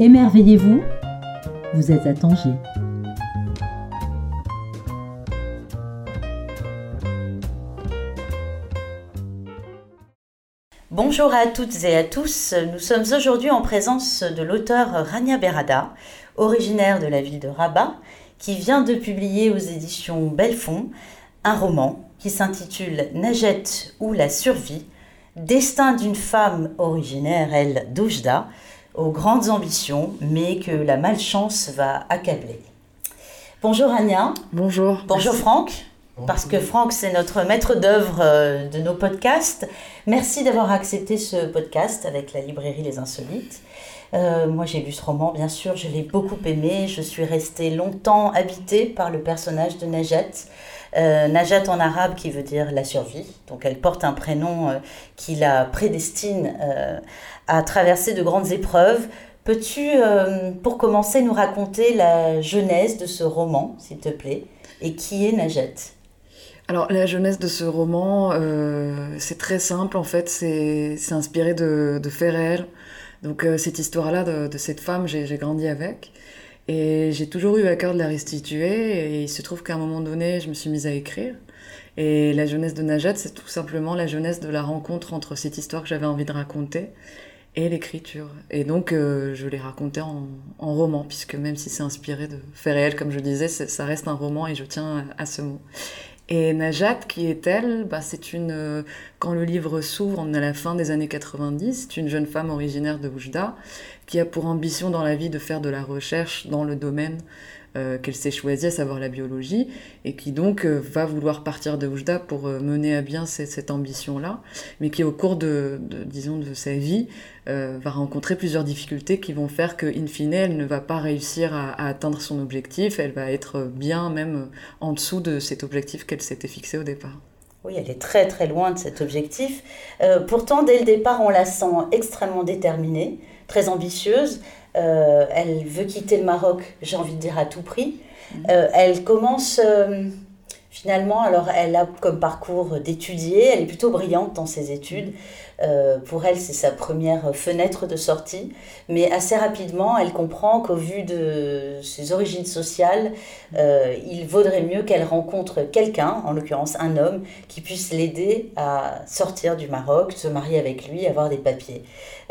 Émerveillez-vous, vous êtes à Tanger. Bonjour à toutes et à tous. Nous sommes aujourd'hui en présence de l'auteur Rania Berada, originaire de la ville de Rabat, qui vient de publier aux éditions Belfond un roman qui s'intitule Najet ou la survie, destin d'une femme originaire, elle, d'Oujda, aux grandes ambitions, mais que la malchance va accabler. Bonjour Anya. Bonjour. Bonjour Franck. Parce que Franck, c'est notre maître d'œuvre euh, de nos podcasts. Merci d'avoir accepté ce podcast avec la librairie Les Insolites. Euh, moi, j'ai lu ce roman, bien sûr, je l'ai beaucoup aimé. Je suis restée longtemps habitée par le personnage de Najat. Euh, Najat en arabe qui veut dire la survie. Donc elle porte un prénom euh, qui la prédestine euh, à traverser de grandes épreuves. Peux-tu, pour commencer, nous raconter la genèse de ce roman, s'il te plaît, et qui est Najat? Alors la jeunesse de ce roman, c'est très simple en fait, c'est inspiré de, de, faits réels. Donc cette histoire-là de, de, cette femme, j'ai grandi avec. Et j'ai toujours eu à cœur de la restituer. Et il se trouve qu'à un moment donné, je me suis mise à écrire. Et la jeunesse de Najat, c'est tout simplement la jeunesse de la rencontre entre cette histoire que j'avais envie de raconter et l'écriture. Et donc, euh, je l'ai raconté en, en, roman, puisque même si c'est inspiré de faits réels, comme je disais, ça reste un roman et je tiens à ce mot. Et Najat, qui est-elle bah, C'est une. Euh, quand le livre s'ouvre, on est à la fin des années 90. C'est une jeune femme originaire de Oujda qui a pour ambition dans la vie de faire de la recherche dans le domaine euh, qu'elle s'est choisie, à savoir la biologie, et qui donc euh, va vouloir partir de Oujda pour euh, mener à bien cette, ambition-là, mais qui au cours de, disons, de sa vie va rencontrer plusieurs difficultés qui vont faire qu'in fine, elle ne va pas réussir à, atteindre son objectif, elle va être bien même en dessous de cet objectif qu'elle s'était fixé au départ. Oui, elle est très très loin de cet objectif. pourtant, dès le départ, on la sent extrêmement déterminée, très ambitieuse. Euh, elle veut quitter le Maroc, j'ai envie de dire à tout prix. Euh, elle commence euh, finalement, alors elle a comme parcours d'étudier, elle est plutôt brillante dans ses études. pour elle, c'est sa première fenêtre de sortie, mais assez rapidement, elle comprend qu'au vu de ses origines sociales, il vaudrait mieux qu'elle rencontre quelqu'un, en l'occurrence un homme, qui puisse l'aider à sortir du Maroc, se marier avec lui, avoir des papiers.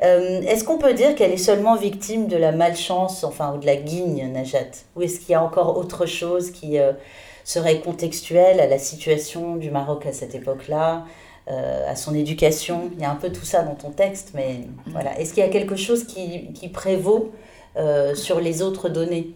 Euh, est-ce qu'on peut dire qu'elle est seulement victime de la malchance, enfin, ou de la guigne, Najat? Ou est-ce qu'il y a encore autre chose qui euh, serait contextuelle à la situation du Maroc à cette époque-là, euh, à son éducation Il y a un peu tout ça dans ton texte, mais voilà. Est-ce qu'il y a quelque chose qui, prévaut sur les autres données?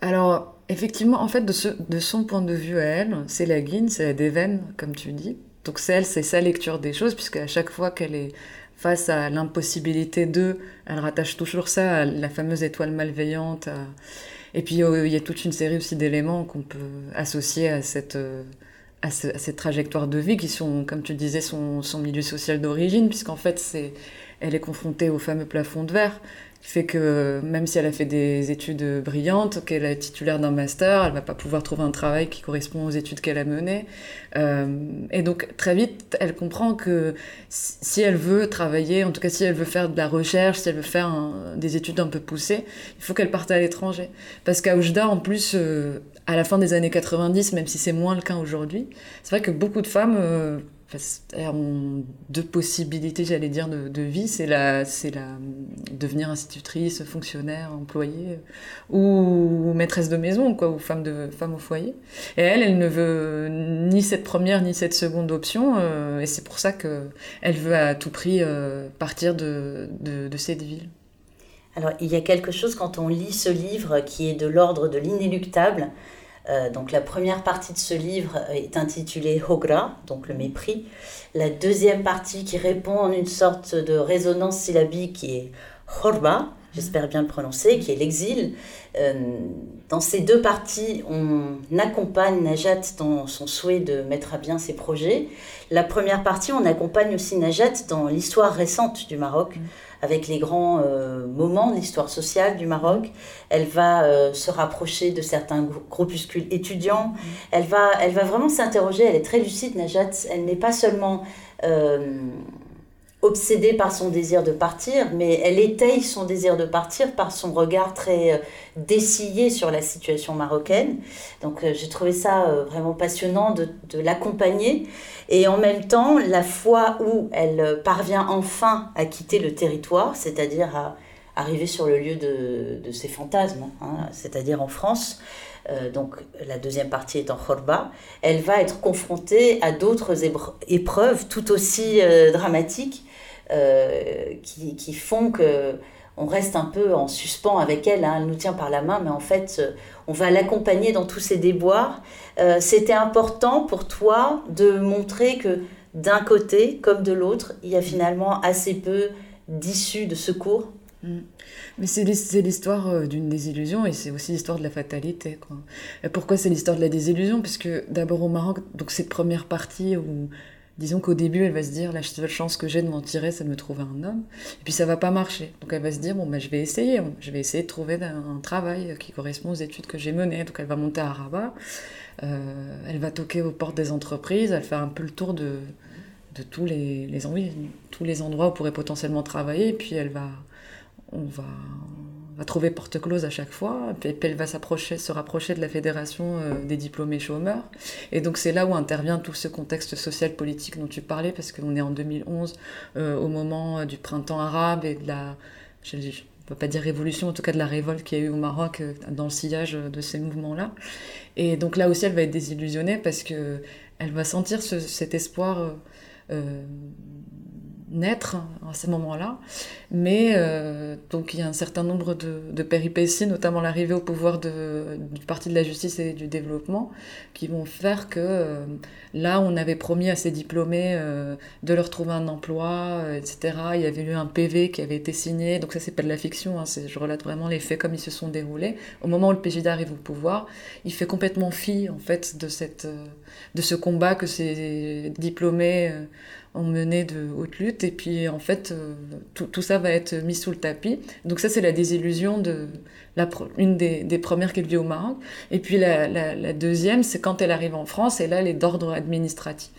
Alors, effectivement, en fait, de, son point de vue à elle, c'est la guigne, c'est la déveine, comme tu dis. Donc c'est elle, c'est sa lecture des choses, puisque à chaque fois qu'elle est face à l'impossibilité d'eux, elle rattache toujours ça à la fameuse étoile malveillante. Et puis euh, il y a toute une série aussi d'éléments qu'on peut associer à cette, euh, à, cette trajectoire de vie qui sont, comme tu disais, son, milieu social d'origine, puisqu'en fait, c'est, elle est confrontée au fameux plafond de verre fait que même si elle a fait des études brillantes, qu'elle est titulaire d'un master, elle va pas pouvoir trouver un travail qui correspond aux études qu'elle a menées. Euh, et donc très vite, elle comprend que si elle veut travailler, en tout cas si elle veut faire de la recherche, si elle veut faire des études un peu poussées, il faut qu'elle parte à l'étranger. Parce qu'à Oujda, en plus, euh, à la fin des années 90, même si c'est moins le cas aujourd'hui, c'est vrai que beaucoup de femmes... Euh, ont deux possibilités, j'allais dire, de, vie. C'est la, c'est la devenir institutrice, fonctionnaire, employée ou maîtresse de maison, quoi, ou femme de femme au foyer. Et elle, elle ne veut ni cette première ni cette seconde option, euh, et c'est pour ça que elle veut à tout prix euh, partir de, de, de cette ville. Alors, il y a quelque chose quand on lit ce livre qui est de l'ordre de l'inéluctable. Euh, donc la première partie de ce livre est intitulée Hogra, donc le mépris. La deuxième partie qui répond en une sorte de résonance syllabique est Horba, j'espère bien le prononcer, qui est l'exil. Euh, dans ces deux parties, on accompagne Najat dans son souhait de mettre à bien ses projets. La première partie, on accompagne aussi Najat dans l'histoire récente du Maroc. Mm avec les grands euh, moments de l'histoire sociale du Maroc. Elle va euh, se rapprocher de certains groupuscules étudiants. Mm. Elle, va, elle va vraiment s'interroger. Elle est très lucide, Najat. Elle n'est pas seulement euh, obsédée par son désir de partir, mais elle étaye son désir de partir par son regard très euh, dessillé sur la situation marocaine. Donc euh, j'ai trouvé ça euh, vraiment passionnant de, l'accompagner. Et en même temps, la fois où elle parvient enfin à quitter le territoire, c'est-à-dire à arriver sur le lieu de, ses fantasmes, hein, c'est-à-dire en France, donc la deuxième partie est en Khorba, elle va être confrontée à d'autres épreuves tout aussi dramatiques qui, qui, font que on reste un peu en suspens avec elle. Hein. Elle nous tient par la main, mais en fait, euh, on va l'accompagner dans tous ses déboires. Euh, c'était important pour toi de montrer que d'un côté comme de l'autre, il y a finalement assez peu d'issues de secours. Mm. Mais c'est l'histoire d'une désillusion et c'est aussi l'histoire de la fatalité. Quoi. pourquoi c'est l'histoire de la désillusion? Parce que d'abord au Maroc, donc cette première partie où Disons qu'au début, elle va se dire, la seule chance que j'ai de m'en tirer, c'est de me trouver un homme. Et puis ça va pas marcher. Donc elle va se dire, bon, ben, je vais essayer. Je vais essayer de trouver un, travail qui correspond aux études que j'ai menées. Donc elle va monter à Rabat. Euh, elle va toquer aux portes des entreprises. Elle fait un peu le tour de, tous les, les, tous les endroits où pourrait potentiellement travailler. Et puis elle va, on va, va trouver porte close à chaque fois, puis, elle va s'approcher, se rapprocher de la fédération euh, des diplômés chômeurs. Et donc c'est là où intervient tout ce contexte social politique dont tu parlais, parce qu'on est en 2011, euh, au moment euh, du printemps arabe et de la, je ne pas dire révolution, en tout cas de la révolte qu'il y a eu au Maroc dans le sillage de ces mouvements-là. Et donc là aussi, elle va être désillusionnée parce que elle va sentir cet espoir naître à ce moment-là. Mais euh, donc il y a un certain nombre de, péripéties, notamment l'arrivée au pouvoir du Parti de la justice et du développement, qui vont faire que euh, là, on avait promis à ces diplômés euh, de leur trouver un emploi, etc. Il y avait eu un PV qui avait été signé, donc ça c'est pas de la fiction, hein, je relate vraiment les faits comme ils se sont déroulés. Au moment où le PJD arrive au pouvoir, il fait complètement fi en fait de, cette, de ce combat que ces diplômés ont mené de haute lutte et puis en fait euh, tout, tout, ça va être mis sous le tapis. Donc ça c'est la désillusion de la, une des, des premières qu'elle vit au Maroc. Et puis la deuxième c'est quand elle arrive en France et là elle est d'ordre administratif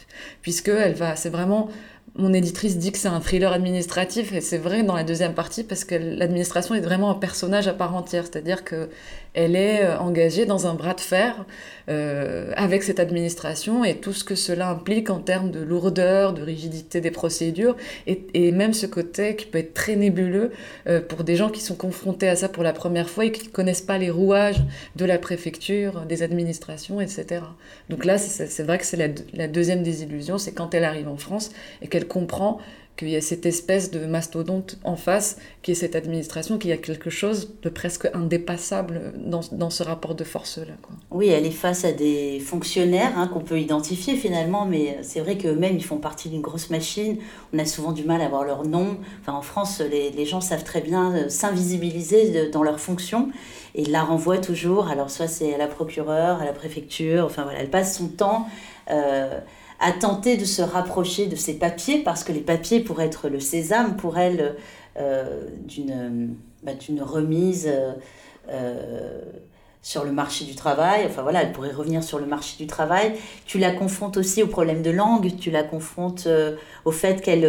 puisque elle va c'est vraiment mon éditrice dit que c'est un thriller administratif et c'est vrai dans la deuxième partie parce que l'administration est vraiment un personnage à part entière, c'est-à-dire que elle est euh, engagée dans un bras de fer euh, avec cette administration et tout ce que cela implique en termes de lourdeur, de rigidité des procédures et, même ce côté qui peut être très nébuleux euh, pour des gens qui sont confrontés à ça pour la première fois et qui ne connaissent pas les rouages de la préfecture, des administrations, etc. Donc là, c'est vrai que c'est la deuxième désillusion, c'est quand elle arrive en France et qu'elle comprend qu'il y a cette espèce de mastodonte en face, qui est cette administration, qu'il y a quelque chose de presque indépassable dans, dans ce rapport de force-là. Oui, elle est face à des fonctionnaires hein, qu'on peut identifier finalement, mais c'est vrai qu'eux-mêmes, ils font partie d'une grosse machine. On a souvent du mal à voir leur nom. Enfin, en France, les, les gens savent très bien euh, s'invisibiliser dans leurs fonctions et la renvoient toujours. Alors, soit c'est à la procureure, à la préfecture, enfin voilà, elle passe son temps. Euh, à tenter de se rapprocher de ces papiers, parce que les papiers pourraient être le sésame pour elle euh, bah, d'une remise euh, euh, sur le marché du travail. Enfin voilà, elle pourrait revenir sur le marché du travail. Tu la confrontes aussi au problème de langue, tu la confrontes au fait qu'elle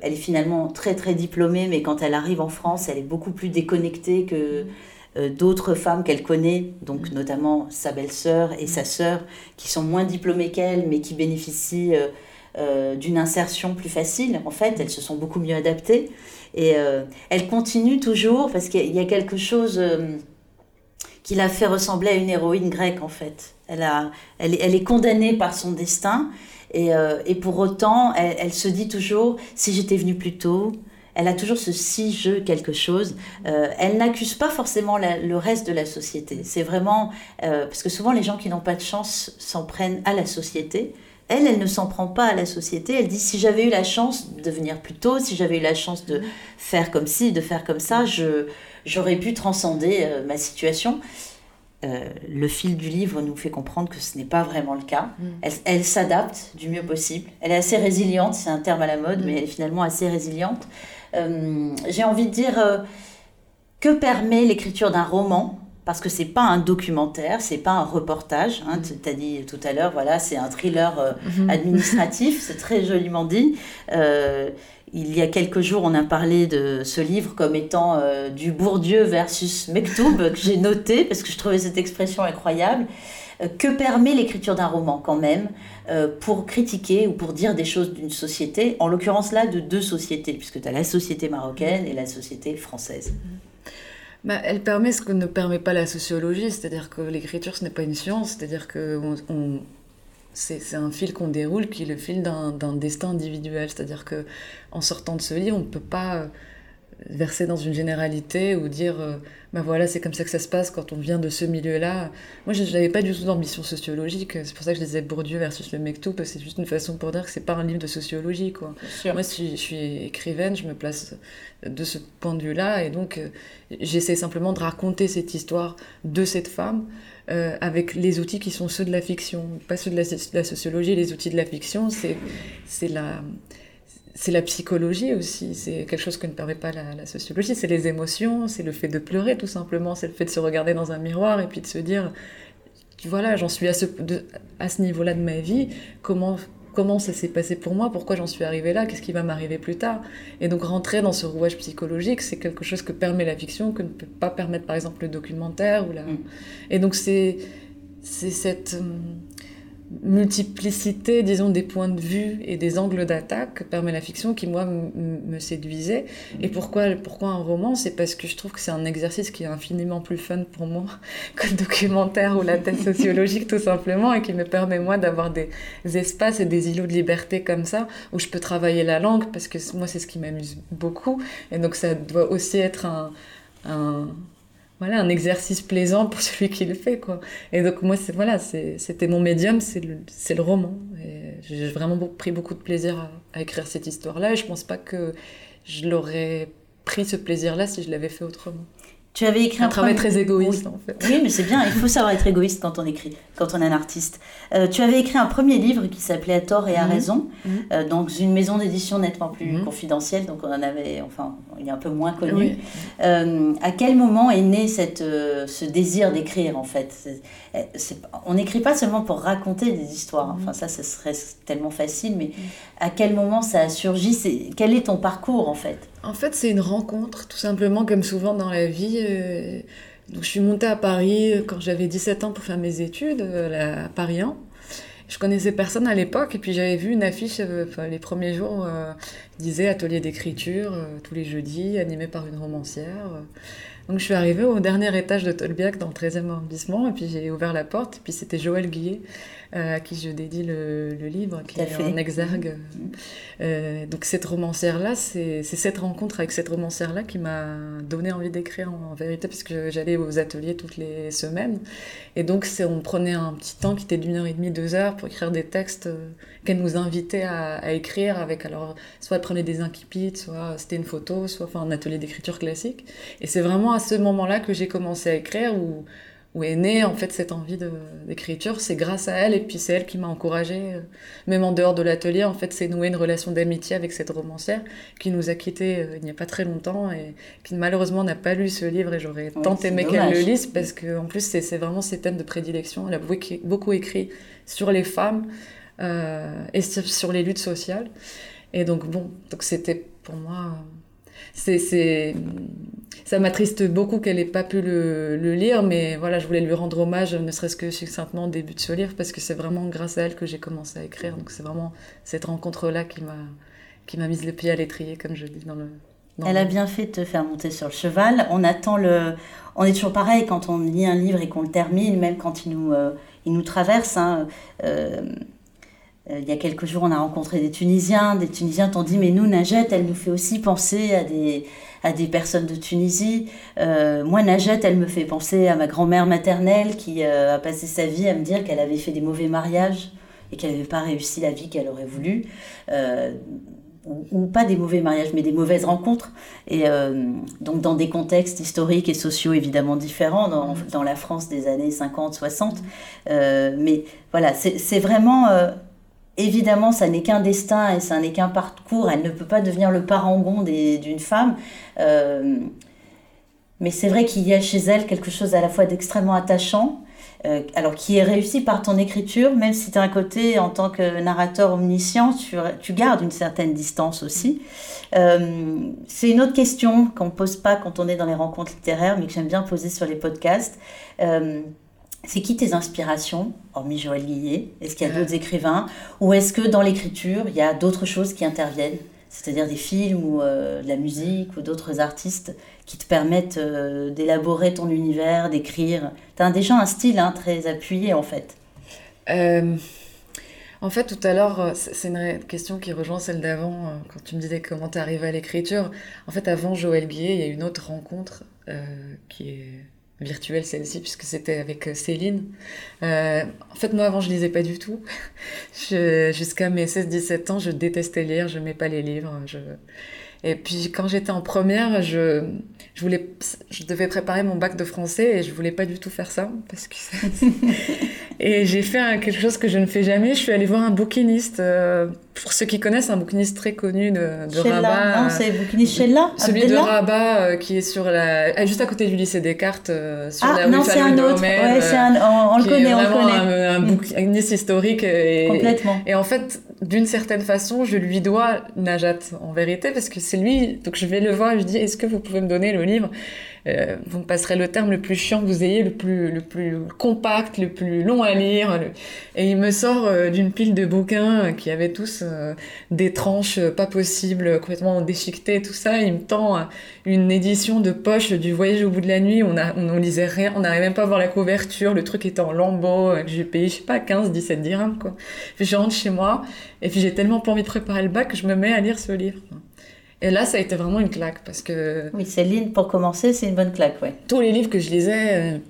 elle est finalement très très diplômée, mais quand elle arrive en France, elle est beaucoup plus déconnectée que d'autres femmes qu'elle connaît, donc mm. notamment sa belle-sœur et sa sœur, qui sont moins diplômées qu'elle, mais qui bénéficient euh, euh, d'une insertion plus facile. En fait, elles se sont beaucoup mieux adaptées. Et elle continue toujours, parce qu'il y a quelque chose qui l'a fait ressembler à une héroïne grecque, en fait. Elle, a, elle, elle est condamnée par son destin, et, et pour autant, elle, elle, se dit toujours, si j'étais venue plus tôt, elle a toujours ce si-je quelque chose. Euh, elle n'accuse pas forcément le reste de la société. C'est vraiment... Euh, parce que souvent, les gens qui n'ont pas de chance s'en prennent à la société. Elle, elle ne s'en prend pas à la société. Elle dit si j'avais eu la chance de venir plus tôt, si j'avais eu la chance de faire comme ci, de faire comme ça, je, j'aurais pu transcender euh, ma situation. le fil du livre nous fait comprendre que ce n'est pas vraiment le cas. Mm. Elle, elle s'adapte du mieux possible. Elle est assez résiliente, c'est un terme à la mode, mm. mais elle est finalement assez résiliente. Euh, j'ai envie de dire, euh, que permet l'écriture d'un roman? Parce que c'est pas un documentaire, c'est pas un reportage. Hein, mm. tu as dit tout à l'heure, voilà, c'est un thriller euh, mm-hmm. administratif, c'est très joliment dit. il y a quelques jours, on a parlé de ce livre comme étant du Bourdieu versus Mektoub, que j'ai noté parce que je trouvais cette expression incroyable. Que permet l'écriture d'un roman quand même pour critiquer ou pour dire des choses d'une société, en l'occurrence là de deux sociétés, puisque tu as la société marocaine et la société française. Bah, elle permet ce que ne permet pas la sociologie, c'est-à-dire que l'écriture, ce n'est pas une science, c'est-à-dire que c'est un fil qu'on déroule qui est le fil d'un destin individuel, c'est-à-dire que en sortant de ce lit, on ne peut pas verser dans une généralité ou dire euh, bah voilà c'est comme ça que ça se passe quand on vient de ce milieu-là. Moi je n'avais pas du tout d'ambition sociologique, c'est pour ça que je disais Bourdieu versus le Mektoub, c'est juste une façon pour dire que c'est pas un livre de sociologie quoi. Moi si je suis écrivaine, je me place de ce point de vue-là et donc euh, j'essaie simplement de raconter cette histoire de cette femme. Euh, avec les outils qui sont ceux de la fiction, pas ceux de la, de la sociologie. Les outils de la fiction, c'est la, c'est la psychologie aussi, c'est quelque chose que ne permet pas la, sociologie, c'est les émotions, c'est le fait de pleurer tout simplement, c'est le fait de se regarder dans un miroir et puis de se dire, voilà, j'en suis à ce, à ce niveau-là de ma vie, comment, comment ça s'est passé pour moi, pourquoi j'en suis arrivée là, qu'est-ce qui va m'arriver plus tard. Et donc rentrer dans ce rouage psychologique, c'est quelque chose que permet la fiction, que ne peut pas permettre par exemple le documentaire. Ou la... Mm. Et donc c'est cette hum, multiplicité, disons, des points de vue et des angles d'attaque que permet la fiction qui, moi, me séduisait. Et pourquoi, pourquoi un roman? C'est parce que je trouve que c'est un exercice qui est infiniment plus fun pour moi que le documentaire ou la thèse sociologique, tout simplement, et qui me permet, moi, d'avoir des espaces et des îlots de liberté comme ça, où je peux travailler la langue, parce que moi, c'est ce qui m'amuse beaucoup. Et donc, ça doit aussi être un, un voilà, un exercice plaisant pour celui qui le fait, quoi. Et donc, moi, c'est, voilà, c'était mon médium, c'est le, le roman. j'ai vraiment pris beaucoup de plaisir à, écrire cette histoire-là, et je pense pas que je l'aurais pris ce plaisir-là si je l'avais fait autrement. Tu avais écrit un, travail très égoïste, en fait. Oui, mais c'est bien, il faut savoir être égoïste quand on écrit, quand on est un artiste. Euh, tu avais écrit un premier livre qui s'appelait À tort et à mhm. raison, mhm. euh, dans une maison d'édition nettement plus mhm. confidentielle, donc on en avait, enfin, il est un peu moins connu. Euh, à quel moment est né cette, ce désir d'écrire, en fait? On n'écrit pas seulement pour raconter des histoires, enfin ça, ce serait tellement facile, mais à quel moment ça a surgi? Quel est ton parcours, en fait? En fait, c'est une rencontre, tout simplement, comme souvent dans la vie. Euh, donc, je suis montée à Paris euh, quand j'avais 17 ans pour faire mes études, euh, à Paris 1. Je connaissais personne à l'époque, et puis j'avais vu une affiche les premiers jours, disait atelier d'écriture tous les jeudis, animé par une romancière. Donc je suis arrivée au dernier étage de Tolbiac dans le 13e arrondissement, et puis j'ai ouvert la porte, et puis c'était Joël Guillet à qui je dédie le, livre, qui est en exergue. Euh, donc cette romancière-là, c'est cette rencontre avec cette romancière-là qui m'a donné envie d'écrire en, vérité, parce que j'allais aux ateliers toutes les semaines. Et donc on prenait un petit temps qui était d'une heure et demie, deux heures pour écrire des textes euh, qu'elle nous invitait à, écrire avec, alors, soit elle prenait des incipits, soit c'était une photo, soit enfin, un atelier d'écriture classique. Et c'est vraiment à ce moment-là que j'ai commencé à écrire, où où est née en fait cette envie d'écriture. C'est grâce à elle et puis c'est elle qui m'a encouragée, euh, même en dehors de l'atelier. En fait, c'est noué une relation d'amitié avec cette romancière qui nous a quittés euh, il n'y a pas très longtemps et qui malheureusement n'a pas lu ce livre et j'aurais tant aimé qu'elle le lise parce que en plus c'est vraiment ses thèmes de prédilection. Elle a beaucoup écrit sur les femmes euh, et sur les luttes sociales. Et donc bon, donc c'était pour moi c'est ça m'attriste beaucoup qu'elle ait pas pu le, lire, mais voilà, je voulais lui rendre hommage, ne serait-ce que succinctement au début de ce livre, parce que c'est vraiment grâce à elle que j'ai commencé à écrire. Donc c'est vraiment cette rencontre-là qui m'a qui m'a mis le pied à l'étrier, comme je dis dans le. elle a bien fait de te faire monter sur le cheval. On attend le. On est toujours pareil quand on lit un livre et qu'on le termine, même quand il nous, euh, il nous traverse. Hein, euh, il y a quelques jours, on a rencontré des Tunisiens. Des Tunisiens t'ont dit, mais nous, Najette, elle nous fait aussi penser à des, à des personnes de Tunisie. Euh, moi, Najette, elle me fait penser à ma grand-mère maternelle qui euh, a passé sa vie à me dire qu'elle avait fait des mauvais mariages et qu'elle n'avait pas réussi la vie qu'elle aurait voulu. ou, pas des mauvais mariages, mais des mauvaises rencontres. Et donc dans des contextes historiques et sociaux évidemment différents, dans, dans la France des années 50, 60. mais voilà, c'est vraiment Évidemment, ça n'est qu'un destin et ça n'est qu'un parcours. Elle ne peut pas devenir le parangon d'une femme. Euh, mais c'est vrai qu'il y a chez elle quelque chose à la fois d'extrêmement attachant, euh, alors qui est réussi par ton écriture, même si tu as un côté en tant que narrateur omniscient, tu, gardes une certaine distance aussi. Euh, c'est une autre question qu'on ne pose pas quand on est dans les rencontres littéraires, mais que j'aime bien poser sur les podcasts. Euh, c'est qui tes inspirations, hormis Joël Guillet? Est-ce qu'il y a d'autres écrivains? Ou est-ce que dans l'écriture, il y a d'autres choses qui interviennent? C'est-à-dire des films ou de la musique ou d'autres artistes qui te permettent euh, d'élaborer ton univers, d'écrire? Tu as déjà un style hein, très appuyé en fait. Euh, en fait, tout à l'heure, euh, c'est une question qui rejoint celle d'avant, quand tu me disais comment tu arrivé à l'écriture. En fait, avant Joël Guillet, il y a une autre rencontre qui est virtuelle celle-ci, puisque c'était avec Céline. en fait, moi, avant, je lisais pas du tout. Jusqu'à mes 16-17 ans, je détestais lire, je n'aimais pas les livres. Et puis quand j'étais en première, je, je, voulais, je devais préparer mon bac de français et je voulais pas du tout faire ça. Parce que et j'ai fait quelque chose que je ne fais jamais. Je suis allée voir un bouquiniste. Euh, pour ceux qui connaissent, un bouquiniste très connu de, de Rabat. Non, c'est le bouquiniste Sheila Celui de Rabat euh, qui est sur la, juste à côté du lycée Descartes, euh, sur ah, la non, c'est un autre. Ouais, un... on, le connaît, on le connaît. Un, un mm. bouquiniste historique. Et, Complètement. Et en fait, d'une certaine façon, je lui dois Najat en vérité parce que c'est lui. Donc je vais le voir et je dis Est-ce que vous pouvez me donner le livre? Euh, vous me passerez le terme le plus chiant que vous ayez, le plus, le plus compact, le plus long à lire. Et il me sort euh, d'une pile de bouquins qui avaient tous euh, des tranches pas possibles, complètement déchiquetées, tout ça. Il me tend une édition de poche du Voyage au bout de la nuit. On, a, on, lisait rien, on n'arrivait même pas à voir la couverture. Le truc était en lambeaux, que j'ai payé, je sais pas, 15, 17 dirhams, quoi. Puis je rentre chez moi, et puis j'ai tellement pas envie de préparer le bac que je me mets à lire ce livre. Et là, ça a été vraiment une claque parce que. Oui, Céline, pour commencer, c'est une bonne claque, ouais. Tous les livres que je lisais,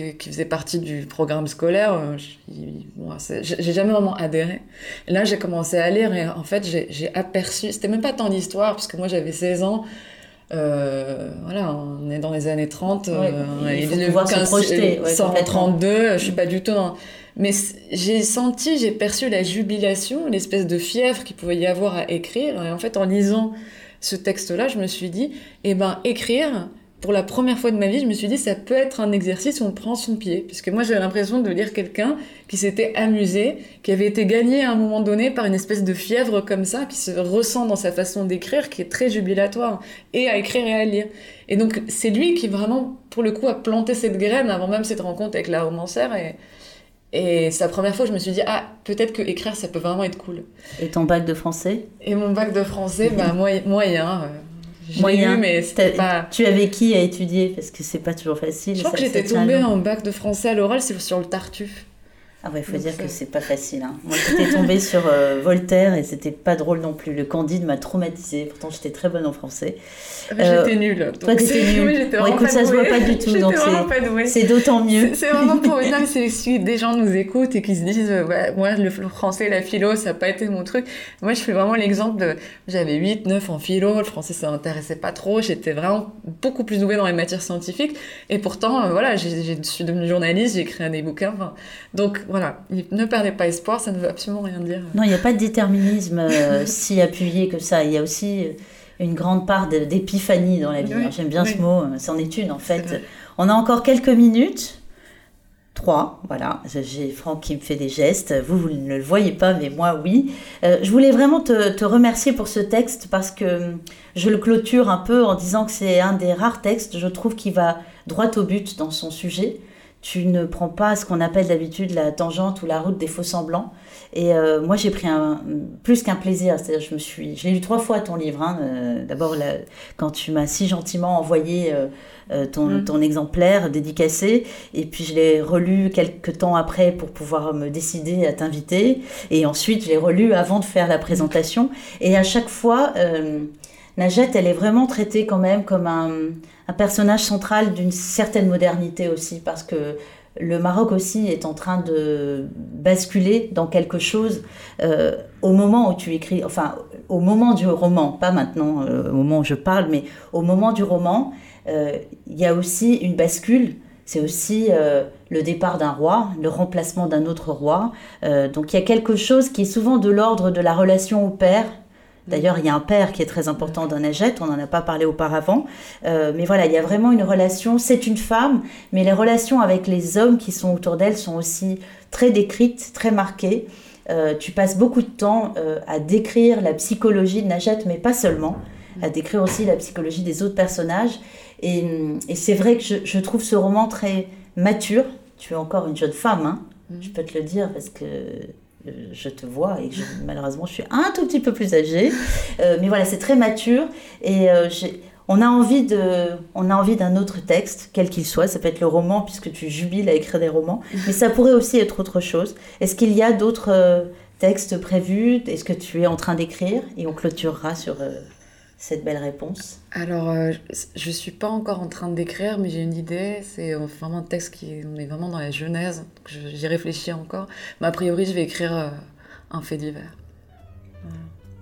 euh, qui faisaient partie du programme scolaire, euh, j'ai jamais vraiment adhéré. Et là, j'ai commencé à lire et en fait, j'ai aperçu. C'était même pas tant d'histoire parce que moi, j'avais 16 ans. Euh, voilà, on est dans les années 30. Ouais, il faut pouvoir 15, se projeter. Ouais, 132, je suis pas du tout dans mais j'ai senti, j'ai perçu la jubilation, l'espèce de fièvre qu'il pouvait y avoir à écrire. Et en fait, en lisant ce texte-là, je me suis dit, eh ben, écrire, pour la première fois de ma vie, je me suis dit, ça peut être un exercice où on prend son pied. Puisque moi, j'avais l'impression de lire quelqu'un qui s'était amusé, qui avait été gagné à un moment donné par une espèce de fièvre comme ça, qui se ressent dans sa façon d'écrire, qui est très jubilatoire, et à écrire et à lire. Et donc, c'est lui qui vraiment, pour le coup, a planté cette graine avant même cette rencontre avec la romancière. Et, et c'est la première fois que je me suis dit, ah, peut-être que écrire, ça peut vraiment être cool. Et ton bac de français? Et mon bac de français, bah, moyen. Euh, moyen, mais c'était pas... Tu avais qui à étudier? Parce que c'est pas toujours facile. Je crois que j'étais tombée en bac de français à l'oral, sur le Tartuffe. Ah ouais, il faut dire que c'est pas facile. Hein. Moi, j'étais tombée sur euh, Voltaire et c'était pas drôle non plus. Le Candide m'a traumatisée. Pourtant, j'étais très bonne en français. Ah, j'étais euh, nulle. Toi, t'étais nulle. bon, écoute, ça se voit pas du tout. donc c'est d'autant mieux. C'est vraiment pour une c'est si des gens nous écoutent et qui se disent euh, Moi, le français, la philo, ça n'a pas été mon truc. Moi, je fais vraiment l'exemple de. J'avais 8, 9 en philo. Le français, ça m'intéressait pas trop. J'étais vraiment beaucoup plus douée dans les matières scientifiques. Et pourtant, voilà, je suis devenue journaliste, j'ai écrit des bouquins. donc, voilà, ne perdez pas espoir, ça ne veut absolument rien dire. Non, il n'y a pas de déterminisme euh, si appuyé que ça. Il y a aussi euh, une grande part d'épiphanie dans la vie. J'aime bien ce mot, euh, c'en est une en fait. On a encore quelques minutes. Trois, voilà. J'ai Franck qui me fait des gestes. Vous, vous ne le voyez pas, mais moi, oui. je voulais vraiment te, te, remercier pour ce texte parce que je le clôture un peu en disant que c'est un des rares textes, je trouve, qui va droit au but dans son sujet tu ne prends pas ce qu'on appelle d'habitude la tangente ou la route des faux semblants. Et euh, moi, j'ai pris un, plus qu'un plaisir. C'est-à-dire, je me suis, je l'ai lu trois fois ton livre. Hein. Euh, d'abord, quand tu m'as si gentiment envoyé euh, ton, mm. ton, exemplaire dédicacé, et puis je l'ai relu quelques temps après pour pouvoir me décider à t'inviter. Et ensuite, je l'ai relu avant de faire la présentation. Et à chaque fois, Najette, elle est vraiment traitée quand même comme un personnage central d'une certaine modernité aussi, parce que le Maroc aussi est en train de basculer dans quelque chose euh, au moment où tu écris, enfin au moment du roman, pas maintenant euh, au moment où je parle, mais au moment du roman, euh, il y a aussi une bascule. C'est aussi le départ d'un roi, le remplacement d'un autre roi. donc il y a quelque chose qui est souvent de l'ordre de la relation au père, D'ailleurs, il y a un père qui est très important dans Najat, on n'en a pas parlé auparavant. Euh, mais voilà, il y a vraiment une relation, c'est une femme, mais les relations avec les hommes qui sont autour d'elle sont aussi très décrites, très marquées. Euh, tu passes beaucoup de temps euh, à décrire la psychologie de Najat, mais pas seulement, à décrire aussi la psychologie des autres personnages. Et, c'est vrai que je, trouve ce roman très mature. Tu es encore une jeune femme, hein, mm. je peux te le dire, parce que je te vois et malheureusement je suis un tout petit peu plus âgée. mais voilà, c'est très mature et on a envie de, on a envie d'un autre texte, quel qu'il soit. Ça peut être le roman puisque tu jubiles à écrire des romans, mais ça pourrait aussi être autre chose. Est-ce qu'il y a d'autres euh, textes prévus? Est-ce que tu es en train d'écrire? Et on clôturera sur euh, cette belle réponse. Alors, euh, je suis pas encore en train d'écrire, mais j'ai une idée. C'est vraiment un texte qui, on est vraiment dans la genèse. J'y réfléchis encore. Mais a priori, je vais écrire un fait divers.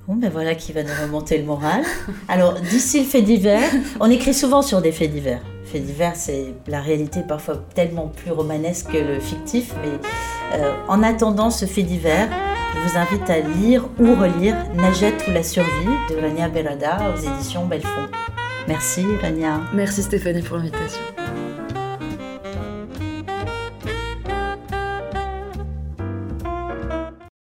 Bon, ben voilà qui va nous remonter le moral. Alors, d'ici le fait divers, on écrit souvent sur des faits divers. Fait divers, c'est la réalité parfois tellement plus romanesque que le fictif, mais euh, en attendant ce fait divers, je vous invite à lire ou relire Najette ou la survie de Rania Berada aux éditions Belfond. Merci Rania. Merci Stéphanie pour l'invitation.